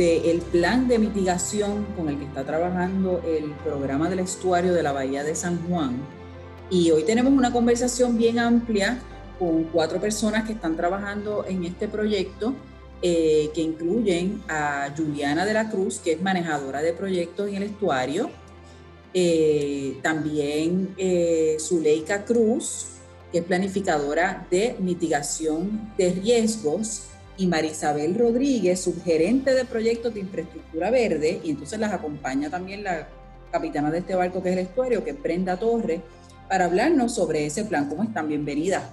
Del plan de mitigación con el que está trabajando el programa del estuario de la Bahía de San Juan. Y hoy tenemos una conversación bien amplia con cuatro personas que están trabajando en este proyecto, eh, que incluyen a Juliana de la Cruz, que es manejadora de proyectos en el estuario, eh, también eh, Zuleika Cruz, que es planificadora de mitigación de riesgos, y Marisabel Rodríguez, subgerente de proyectos de infraestructura verde, y entonces las acompaña también la capitana de este barco que es el estuario, que es Brenda Torres, para hablarnos sobre ese plan. ¿Cómo están? Bienvenidas.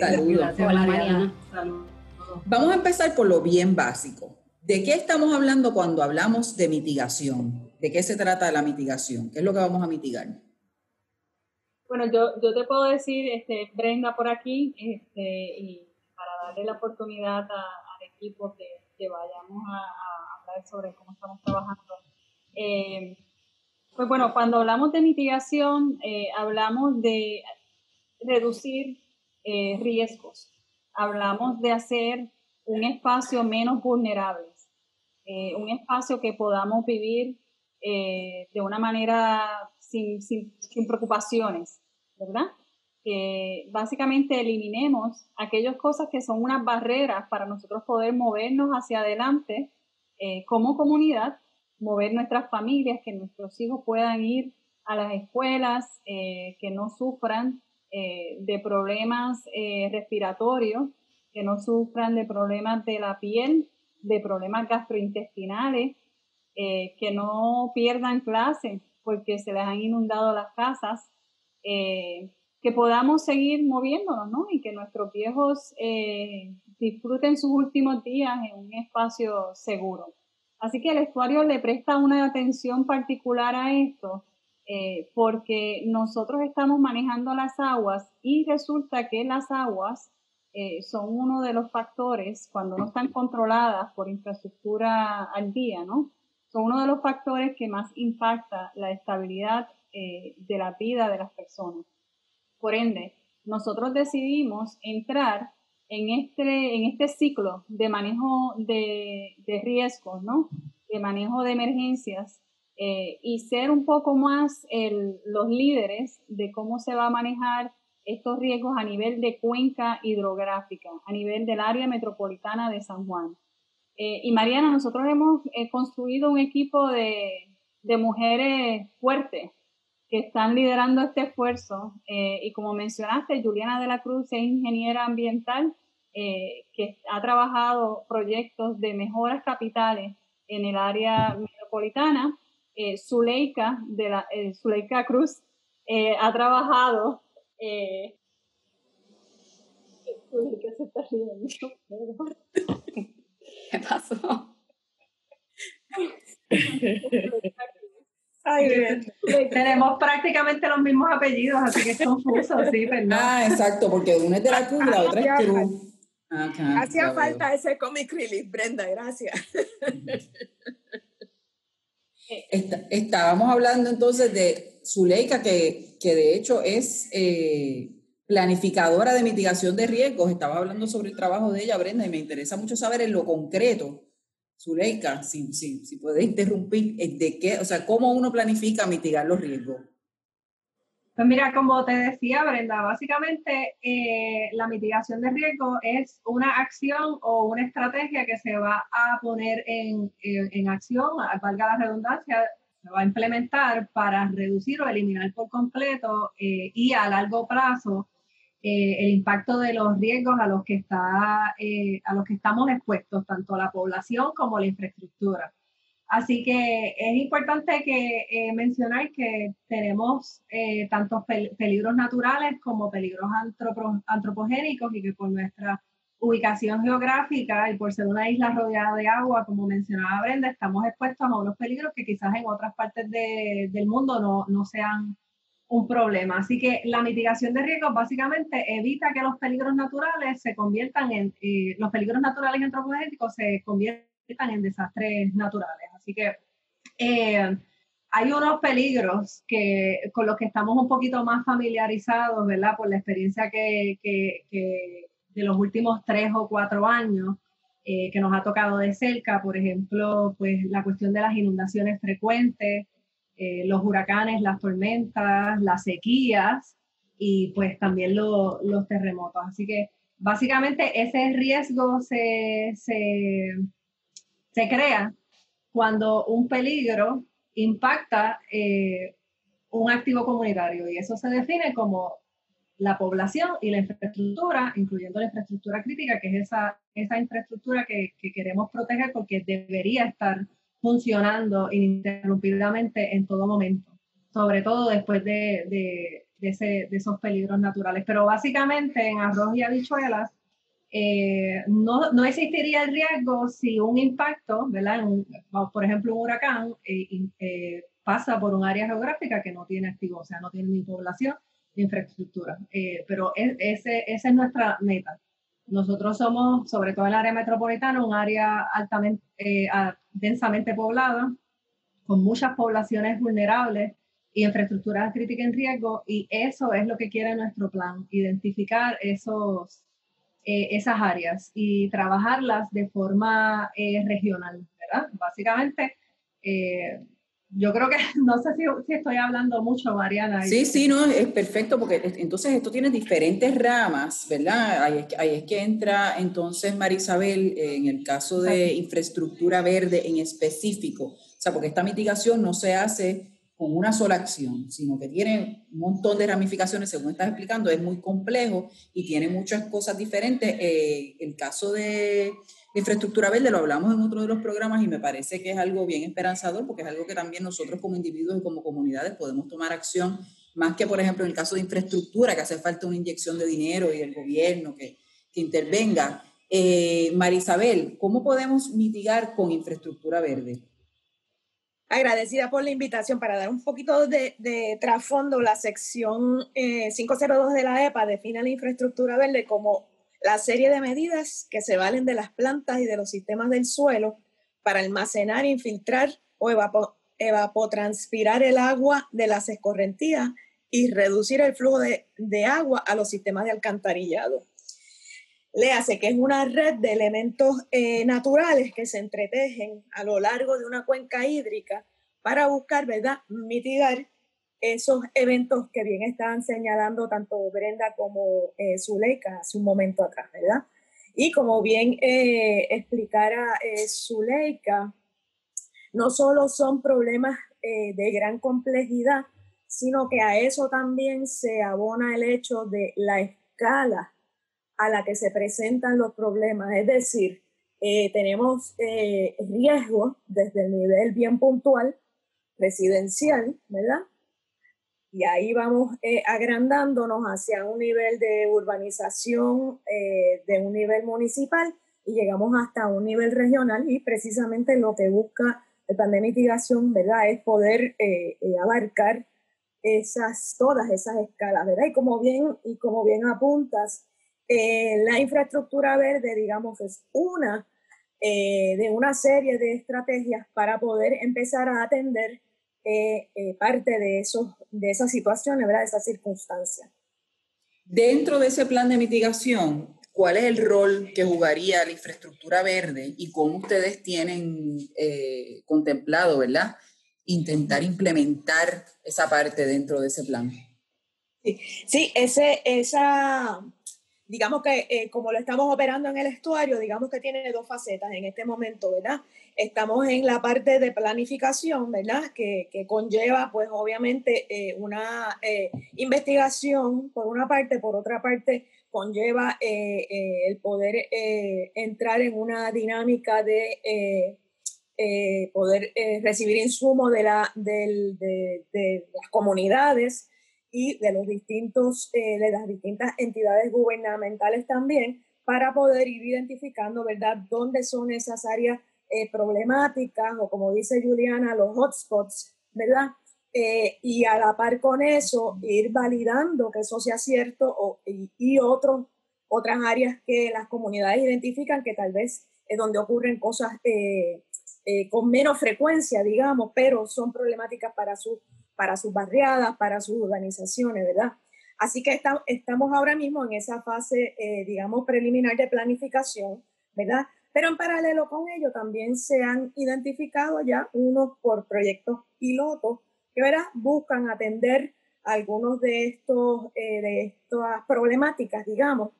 Saludos. Hola, Mariana. Vamos a empezar por lo bien básico. ¿De qué estamos hablando cuando hablamos de mitigación? ¿De qué se trata la mitigación? ¿Qué es lo que vamos a mitigar? Bueno, yo, yo te puedo decir, este, Brenda por aquí, este, y darle la oportunidad al equipo que, que vayamos a, hablar sobre cómo estamos trabajando. Eh, pues bueno, cuando hablamos de mitigación, eh, hablamos de reducir eh, riesgos, hablamos de hacer un espacio menos vulnerable, un espacio que podamos vivir de una manera sin, sin, sin preocupaciones, ¿verdad? Que básicamente eliminemos aquellas cosas que son unas barreras para nosotros poder movernos hacia adelante eh, como comunidad, mover nuestras familias, que nuestros hijos puedan ir a las escuelas, eh, que no sufran eh, de problemas respiratorios, que no sufran de problemas de la piel, de problemas gastrointestinales, que no pierdan clase porque se les han inundado las casas que podamos seguir moviéndonos, ¿no? Y que nuestros viejos eh, disfruten sus últimos días en un espacio seguro. Así que el estuario le presta una atención particular a esto, eh, porque nosotros estamos manejando las aguas y resulta que las aguas eh, son uno de los factores, cuando no están controladas por infraestructura al día, ¿no? Son uno de los factores que más impacta la estabilidad de la vida de las personas. Por ende, nosotros decidimos entrar en este, en este ciclo de manejo de, riesgos, ¿no? De manejo de emergencias eh, y ser un poco más los líderes de cómo se va a manejar estos riesgos a nivel de cuenca hidrográfica, a nivel del área metropolitana de San Juan. Eh, y Mariana, nosotros hemos eh, construido un equipo de mujeres fuertes, que están liderando este esfuerzo. Eh, y como mencionaste, Juliana de la Cruz es ingeniera ambiental eh, que ha trabajado proyectos de mejoras capitales en el área metropolitana. Eh, Zuleika, de la, Zuleika Cruz ha trabajado. ¿Qué se está riendo? ¿Qué pasó? Tenemos prácticamente los mismos apellidos, así que es confuso, sí, ¿verdad? Ah, exacto, porque una es de la Cruz y la otra es Cruz. Hacía falta ese comic relief, Brenda, gracias. estábamos hablando entonces de Zuleika, que, que de hecho es eh, planificadora de mitigación de riesgos. Estaba hablando sobre el trabajo de ella, Brenda, y me interesa mucho saber en lo concreto Zuleika, si, si, si puede interrumpir, eh, ¿de qué, o sea, cómo uno planifica mitigar los riesgos? Pues mira, como te decía Brenda, básicamente eh, la mitigación de riesgo es una acción o una estrategia que se va a poner en, en, acción, valga la redundancia, se va a implementar para reducir o eliminar por completo eh, y a largo plazo eh, el impacto de los riesgos a los que está eh, a los que estamos expuestos tanto la población como la infraestructura. Así que es importante que eh, mencionar que tenemos tantos peligros naturales como peligros antropogénicos y que por nuestra ubicación geográfica y por ser una isla rodeada de agua, como mencionaba Brenda, estamos expuestos a unos peligros que quizás en otras partes del mundo no, no sean un problema. Así que la mitigación de riesgos básicamente evita que los peligros naturales se conviertan en, eh, los peligros naturales antropogénicos se conviertan en desastres naturales. Así que eh, hay unos peligros que, con los que estamos un poquito más familiarizados, ¿verdad? Por la experiencia que, que, que de los últimos tres o cuatro años. eh, que nos ha tocado de cerca, por ejemplo, pues la cuestión de las inundaciones frecuentes, eh, los huracanes, las tormentas, las sequías y pues también los terremotos. Así que básicamente ese riesgo se, se, se crea cuando un peligro impacta eh, un activo comunitario y eso se define como la población y la infraestructura, incluyendo la infraestructura crítica, que es esa, esa infraestructura que, que queremos proteger porque debería estar funcionando ininterrumpidamente en todo momento, sobre todo después de, de, de, ese, de esos peligros naturales. Pero básicamente en arroz y habichuelas eh, no, no, existiría el riesgo si un impacto, ¿verdad? por ejemplo, un huracán eh, eh, pasa por un área geográfica que no tiene activo, o sea, no tiene ni población ni infraestructura. pero ese, esa es nuestra meta. Nosotros somos, sobre todo en el área metropolitana, un área altamente, densamente poblada, con muchas poblaciones vulnerables y infraestructuras críticas en riesgo, y eso es lo que quiere nuestro plan, identificar esos eh, esas áreas y trabajarlas de forma eh, regional, ¿verdad? Básicamente, eh, yo creo que, no sé si, si, estoy hablando mucho, Mariana. Sí, sí, no, es perfecto, porque entonces esto tiene diferentes ramas, ¿verdad? Ahí es que, ahí es que entra entonces Marisabel en el caso de infraestructura verde en específico, o sea, porque esta mitigación no se hace con una sola acción, sino que tiene un montón de ramificaciones, según estás explicando, es muy complejo y tiene muchas cosas diferentes. Eh, el caso de infraestructura verde lo hablamos en otro de los programas y me parece que es algo bien esperanzador porque es algo que también nosotros como individuos y como comunidades podemos tomar acción, más que por ejemplo en el caso de infraestructura, que hace falta una inyección de dinero y el gobierno que, que intervenga. Eh, Marisabel, ¿cómo podemos mitigar con infraestructura verde? agradecida por la invitación para dar un poquito de, trasfondo. La sección 502 eh, de la EPA define la infraestructura verde como la serie de medidas que se valen de las plantas y de los sistemas del suelo para almacenar, infiltrar o evapotranspirar el agua de las escorrentías y reducir el flujo de, agua a los sistemas de alcantarillado. Le hace que es una red de elementos eh, naturales que se entretejen a lo largo de una cuenca hídrica para buscar, ¿verdad?, mitigar esos eventos que bien estaban señalando tanto Brenda como eh, Zuleika hace un momento atrás, ¿verdad? Y como bien eh, explicara eh, Zuleika, no solo son problemas eh, de gran complejidad, sino que a eso también se abona el hecho de la escala a la que se presentan los problemas. Es decir, eh, tenemos eh, riesgos desde el nivel bien puntual, residencial, ¿verdad? Y ahí vamos eh, agrandándonos hacia un nivel de urbanización de un nivel municipal y llegamos hasta un nivel regional y precisamente lo que busca el plan de mitigación, ¿verdad? Es poder abarcar esas, todas esas escalas, ¿verdad? Y como bien, y como bien apuntas, la infraestructura verde, digamos, es una eh, de una serie de estrategias para poder empezar a atender eh, eh, parte de, esos, de esas situaciones, ¿verdad? de esas circunstancias. Dentro de ese plan de mitigación, ¿cuál es el rol que jugaría la infraestructura verde y cómo ustedes tienen contemplado, ¿verdad? Intentar implementar esa parte dentro de ese plan. Sí, sí ese, esa, digamos que eh, como lo estamos operando en el estuario, digamos que tiene dos facetas en este momento, ¿verdad? Estamos en la parte de planificación, ¿verdad? Que, que conlleva, pues obviamente, eh, una eh, investigación, por una parte, por otra parte, conlleva el poder entrar en una dinámica de poder recibir insumos de, la, de, de las comunidades, y de los distintos, eh, de las distintas entidades gubernamentales también, para poder ir identificando, ¿verdad?, dónde son esas áreas eh, problemáticas o como dice Juliana, los hotspots, ¿verdad? Eh, y a la par con eso, ir validando que eso sea cierto o, y, y otros, otras áreas que las comunidades identifican que tal vez es donde ocurren cosas con menos frecuencia, digamos, pero son problemáticas para su para sus barriadas, para sus organizaciones, ¿verdad? Así que estamos ahora mismo en esa fase, eh, digamos, preliminar de planificación, ¿verdad? Pero en paralelo con ello también se han identificado ya unos por proyectos pilotos que ¿verdad? buscan atender algunos de, estos, eh, de estas problemáticas, digamos,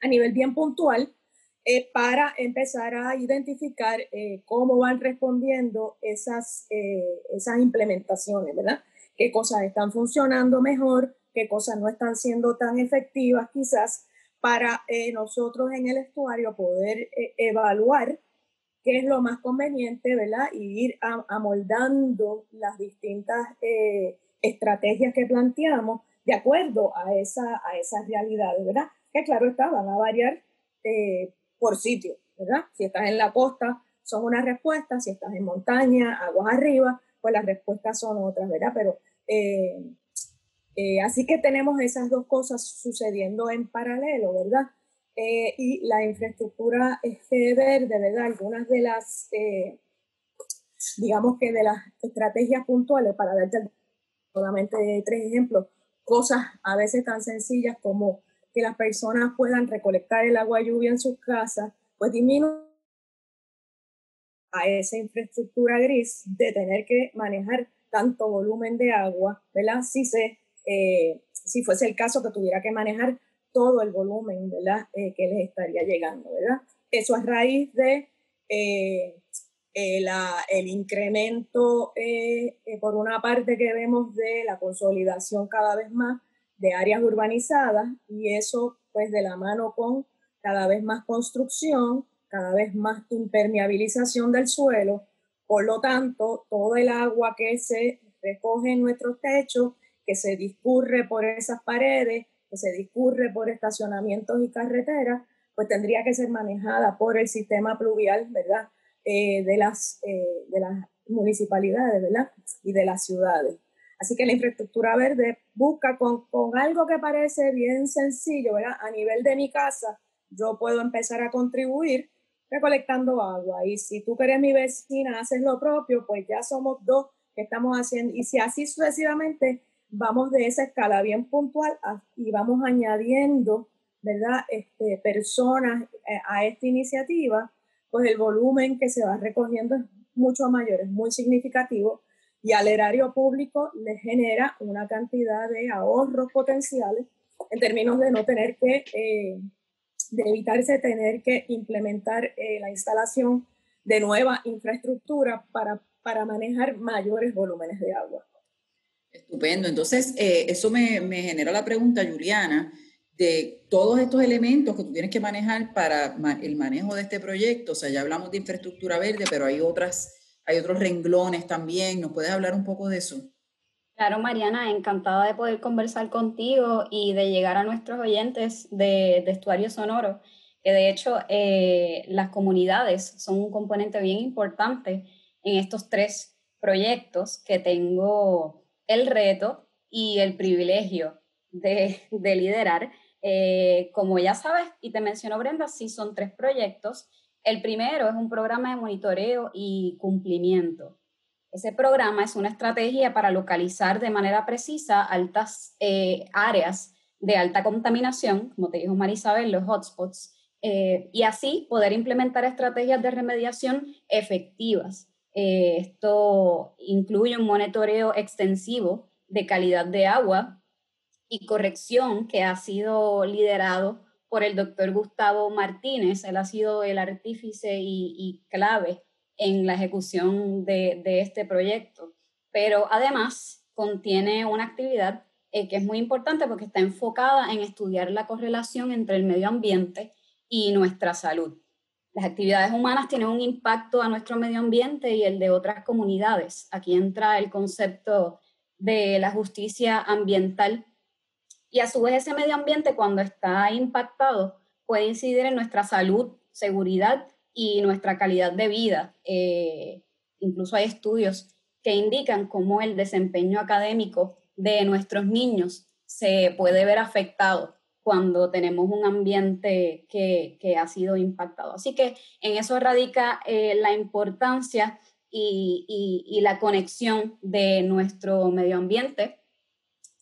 a nivel bien puntual, eh, para empezar a identificar eh, cómo van respondiendo esas, esas implementaciones, ¿verdad? Qué cosas están funcionando mejor, qué cosas no están siendo tan efectivas quizás para nosotros en el estuario poder evaluar qué es lo más conveniente, ¿verdad? Y ir amoldando las distintas estrategias que planteamos de acuerdo a, esa, a esas realidades, ¿verdad? Que claro está, van a variar eh, por sitio, ¿verdad? Si estás en la costa, son unas respuestas, si estás en montaña, aguas arriba, pues las respuestas son otras, ¿verdad? Pero eh, eh, así que tenemos esas dos cosas sucediendo en paralelo, ¿verdad? y la infraestructura verde, ¿verdad? Algunas de las, digamos que de las estrategias puntuales para darte solamente tres ejemplos, cosas a veces tan sencillas como que las personas puedan recolectar el agua lluvia en sus casas, pues disminuye a esa infraestructura gris de tener que manejar tanto volumen de agua, ¿verdad? Si, se, eh, si fuese el caso que tuviera que manejar todo el volumen, ¿verdad? Eh, que les estaría llegando, ¿verdad? Eso es raíz de eh, el incremento, por una parte que vemos de la consolidación cada vez más de áreas urbanizadas y eso pues de la mano con cada vez más construcción, cada vez más impermeabilización del suelo, por lo tanto todo el agua que se recoge en nuestros techos, que se discurre por esas paredes, que se discurre por estacionamientos y carreteras, pues tendría que ser manejada por el sistema pluvial, ¿verdad? Eh, de, las, eh, de las municipalidades ¿verdad? y de las ciudades. Así que la infraestructura verde busca con, algo que parece bien sencillo, ¿verdad? A nivel de mi casa, yo puedo empezar a contribuir recolectando agua. Y si tú eres mi vecina haces lo propio, pues ya somos dos que estamos haciendo. Y si así sucesivamente vamos de esa escala bien puntual y vamos añadiendo, ¿verdad? Este, personas eh, a esta iniciativa, pues el volumen que se va recogiendo es mucho mayor, es muy significativo y al erario público le genera una cantidad de ahorros potenciales en términos de no tener que, eh, de evitarse tener que implementar eh, la instalación de nueva infraestructura para, para manejar mayores volúmenes de agua. Estupendo. Entonces, eh, eso me, me genera la pregunta, Juliana de todos estos elementos que tú tienes que manejar para el manejo de este proyecto. O sea, ya hablamos de infraestructura verde, pero hay otras, hay otros renglones también. ¿Nos puedes hablar un poco de eso? Claro, Mariana, encantada de poder conversar contigo y de llegar a nuestros oyentes de, de Estuario Sonoro, que de hecho eh, las comunidades son un componente bien importante en estos tres proyectos que tengo el reto y el privilegio de, de liderar. Eh, como ya sabes, y te mencionó Brenda, sí son tres proyectos. El primero es un programa de monitoreo y cumplimiento. Ese programa es una estrategia para localizar de manera precisa altas eh, áreas de alta contaminación, como te dijo Marisabel, los hotspots, eh, y así poder implementar estrategias de remediación efectivas. esto incluye un monitoreo extensivo de calidad de agua, y corrección que ha sido liderado por el doctor Gustavo Martínez. Él ha sido el artífice y, clave en la ejecución de, este proyecto. Pero además contiene una actividad eh, que es muy importante porque está enfocada en estudiar la correlación entre el medio ambiente y nuestra salud. Las actividades humanas tienen un impacto a nuestro medio ambiente y el de otras comunidades. Aquí entra el concepto de la justicia ambiental y a su vez ese medio ambiente cuando está impactado puede incidir en nuestra salud, seguridad y nuestra calidad de vida. Eh, incluso hay estudios que indican cómo el desempeño académico de nuestros niños se puede ver afectado cuando tenemos un ambiente que, ha sido impactado. Así que en eso radica eh, la importancia y, y, la conexión de nuestro medio ambiente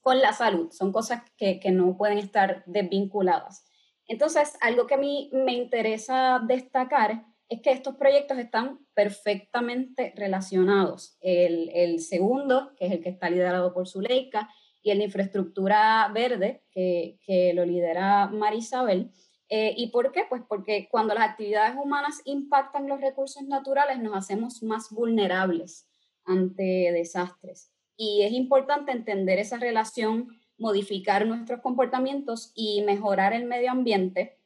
con la salud. Son cosas que, no pueden estar desvinculadas. Entonces, algo que a mí me interesa destacar es que estos proyectos están perfectamente relacionados. El, el, segundo, que es el que está liderado por Zuleika, y el de infraestructura verde, que, que lo lidera Marisabel. Eh, ¿Y por qué? Pues porque cuando las actividades humanas impactan los recursos naturales, nos hacemos más vulnerables ante desastres. Y es importante entender esa relación, modificar nuestros comportamientos y mejorar el medio ambiente,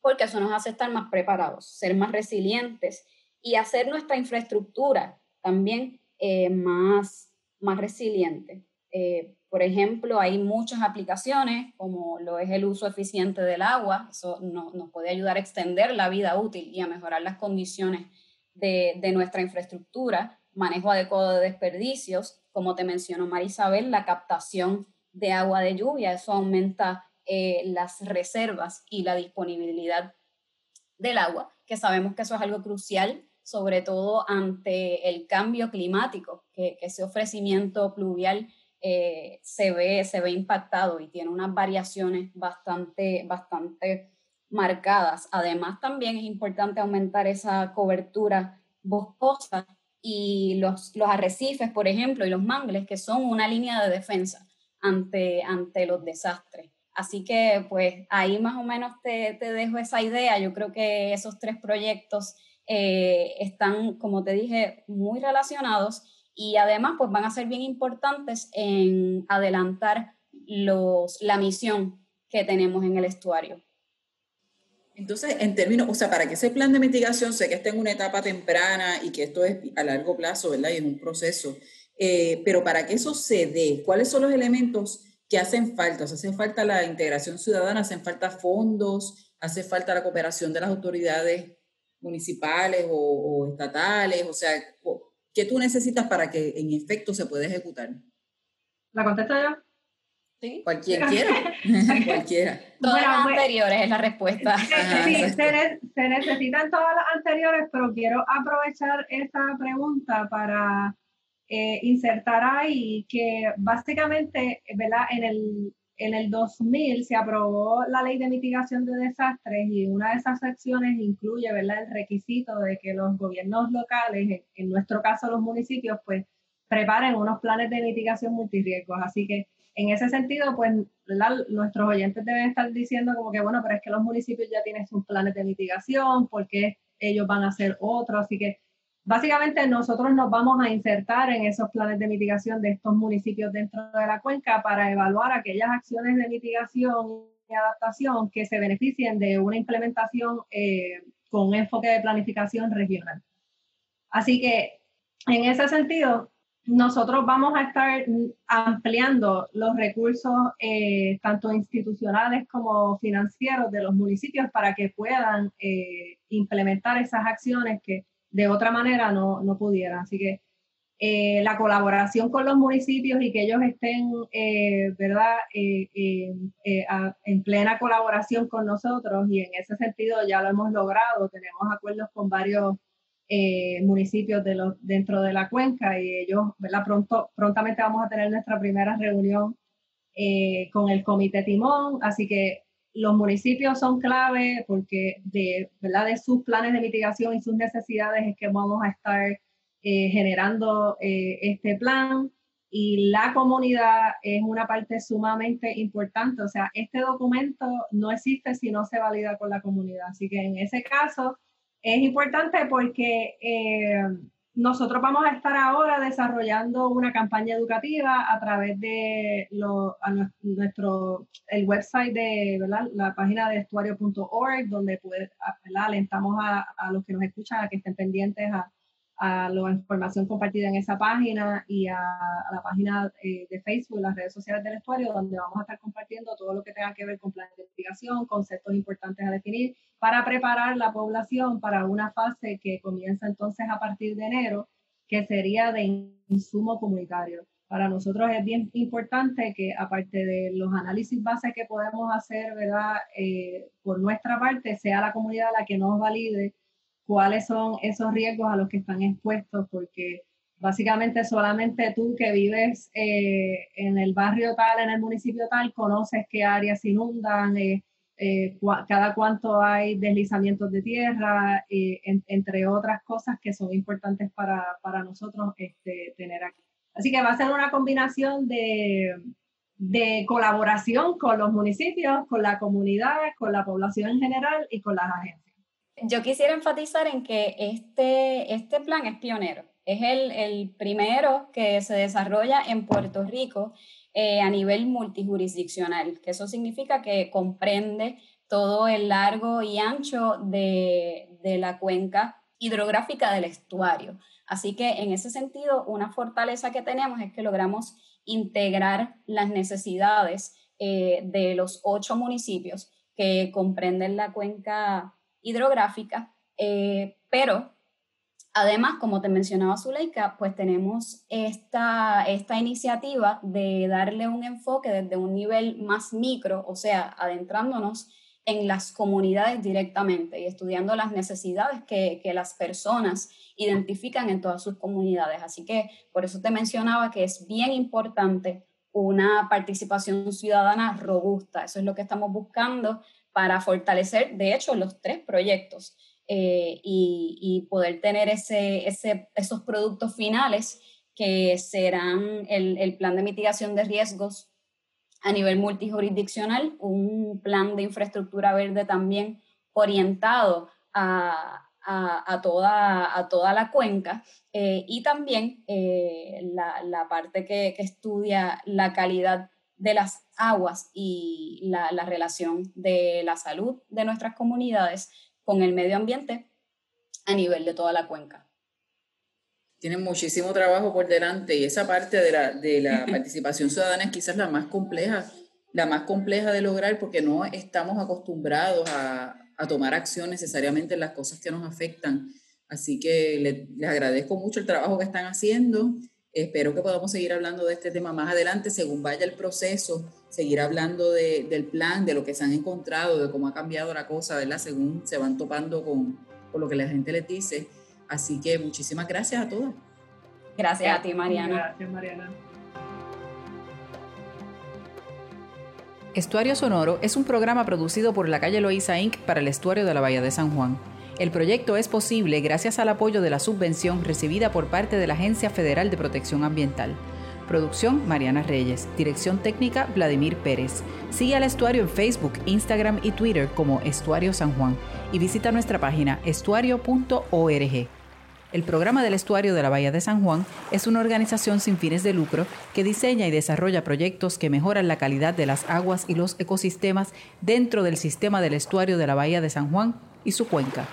porque eso nos hace estar más preparados, ser más resilientes y hacer nuestra infraestructura también eh, más, más resiliente. Eh, por ejemplo, hay muchas aplicaciones, como lo es el uso eficiente del agua, eso nos puede ayudar a extender la vida útil y a mejorar las condiciones de, de nuestra infraestructura, manejo adecuado de desperdicios, como te mencionó Marisabel, la captación de agua de lluvia, eso aumenta eh, las reservas y la disponibilidad del agua, que sabemos que eso es algo crucial, sobre todo ante el cambio climático, que, que ese ofrecimiento pluvial eh, se, ve, se ve impactado y tiene unas variaciones bastante, bastante marcadas. Además, también es importante aumentar esa cobertura boscosa y los, los arrecifes, por ejemplo, y los mangles, que son una línea de defensa ante, ante los desastres. Así que, pues, ahí más o menos te, te dejo esa idea. Yo creo que esos tres proyectos eh, están, como te dije, muy relacionados y además pues van a ser bien importantes en adelantar los, la misión que tenemos en el estuario. Entonces, en términos, o sea, para que ese plan de mitigación, sé que está en una etapa temprana y que esto es a largo plazo, ¿verdad? Y es un proceso, eh, pero para que eso se dé, ¿cuáles son los elementos que hacen falta? O sea, hace falta la integración ciudadana, hacen falta fondos, hace falta la cooperación de las autoridades municipales o, o estatales, o sea, ¿Qué tú necesitas para que en efecto se pueda ejecutar? ¿La contesto yo? Sí. Cualquiera quiera. Cualquiera. Todas las anteriores es la respuesta. Sí, se, se, necesitan todas las anteriores, pero quiero aprovechar esta pregunta para eh, insertar ahí que básicamente, ¿verdad? En el, en el 2000 se aprobó la ley de mitigación de desastres y una de esas secciones incluye ¿verdad? el requisito de que los gobiernos locales, en nuestro caso los municipios, pues preparen unos planes de mitigación multirriesgos. Así que en ese sentido, pues nuestros oyentes deben estar diciendo como que, bueno, pero es que los municipios ya tienen sus planes de mitigación, porque ellos van a hacer otros. Así que Básicamente nosotros nos vamos a insertar en esos planes de mitigación de estos municipios dentro de la cuenca para evaluar aquellas acciones de mitigación y adaptación que se beneficien de una implementación eh, con enfoque de planificación regional. Así que en ese sentido, nosotros vamos a estar ampliando los recursos eh, tanto institucionales como financieros de los municipios para que puedan eh, implementar esas acciones que de otra manera no, no pudieran. Así que eh, la colaboración con los municipios y que ellos estén, eh, ¿verdad?, en plena colaboración con nosotros y en ese sentido ya lo hemos logrado. Tenemos acuerdos con varios municipios de los, dentro de la cuenca y ellos, ¿verdad?, pronto, prontamente vamos a tener nuestra primera reunión con el Comité Timón. Así que los municipios son clave porque de, ¿verdad? de sus planes de mitigación y sus necesidades es que vamos a estar eh, generando eh, este plan y la comunidad es una parte sumamente importante. O sea, este documento no existe si no se valida con la comunidad. Así que en ese caso es importante porque eh, nosotros vamos a estar ahora desarrollando una campaña educativa a través de lo, nuestro, el website de la página de estuario.org, donde puede, alentamos a, a, los que nos escuchan a que estén pendientes a, a la información compartida en esa página y a, la página eh, de Facebook, las redes sociales del estuario, donde vamos a estar compartiendo todo lo que tenga que ver con plan de investigación, conceptos importantes a definir, para preparar la población para una fase que comienza entonces a partir de enero, que sería de insumo comunitario. Para nosotros es bien importante que aparte de los análisis bases que podemos hacer, ¿verdad? Eh, por nuestra parte, sea la comunidad la que nos valide cuáles son esos riesgos a los que están expuestos, porque básicamente solamente tú que vives eh, en el barrio tal, en el municipio tal, conoces qué áreas inundan, eh, eh, cada cuánto hay deslizamientos de tierra, eh, entre otras cosas que son importantes para, para nosotros este, tener aquí. Así que va a ser una combinación de, de colaboración con los municipios, con la comunidad, con la población en general y con las agencias. Yo quisiera enfatizar en que este, este plan es pionero. Es el, el primero que se desarrolla en Puerto Rico eh, a nivel multijurisdiccional, que eso significa que comprende todo el largo y ancho de, de la cuenca hidrográfica del estuario. Así que en ese sentido, una fortaleza que tenemos es que logramos integrar las necesidades eh, de los ocho municipios que comprenden la cuenca hidrográfica, eh, pero además, como te mencionaba Zuleika, pues tenemos esta, esta iniciativa de darle un enfoque desde un nivel más micro, o sea, adentrándonos en las comunidades directamente y estudiando las necesidades que, que, las personas identifican en todas sus comunidades. Así que por eso te mencionaba que es bien importante una participación ciudadana robusta. Eso es lo que estamos buscando para fortalecer, de hecho, los tres proyectos eh, y, poder tener esos productos finales que serán el, plan de mitigación de riesgos a nivel multijurisdiccional, un plan de infraestructura verde también orientado a, toda, la cuenca eh, y también eh, la, la, parte que, que, estudia la calidad de las aguas y la, la relación de la salud de nuestras comunidades con el medio ambiente a nivel de toda la cuenca tienen muchísimo trabajo por delante y esa parte de la, de la participación ciudadana es quizás la más compleja, la más compleja de lograr porque no estamos acostumbrados a, a tomar acción necesariamente en las cosas que nos afectan. Así que les, les agradezco mucho el trabajo que están haciendo. Espero que podamos seguir hablando de este tema más adelante, según vaya el proceso, seguir hablando de, del plan, de lo que se han encontrado, de cómo ha cambiado la cosa, ¿verdad? Según se van topando con, con lo que la gente les dice. Así que muchísimas gracias a todas. Gracias a ti, Mariana. Gracias, Mariana. Estuario Sonoro es un programa producido por la calle Loíza Inc. para el estuario de la Bahía de San Juan. El proyecto es posible gracias al apoyo de la subvención recibida por parte de la Agencia Federal de Protección Ambiental. Producción Mariana Reyes. Dirección técnica Vladimir Pérez. Sigue al estuario en Facebook, Instagram y Twitter como Estuario San Juan y visita nuestra página estuario.org. El programa del estuario de la Bahía de San Juan es una organización sin fines de lucro que diseña y desarrolla proyectos que mejoran la calidad de las aguas y los ecosistemas dentro del sistema del estuario de la Bahía de San Juan y su cuenca.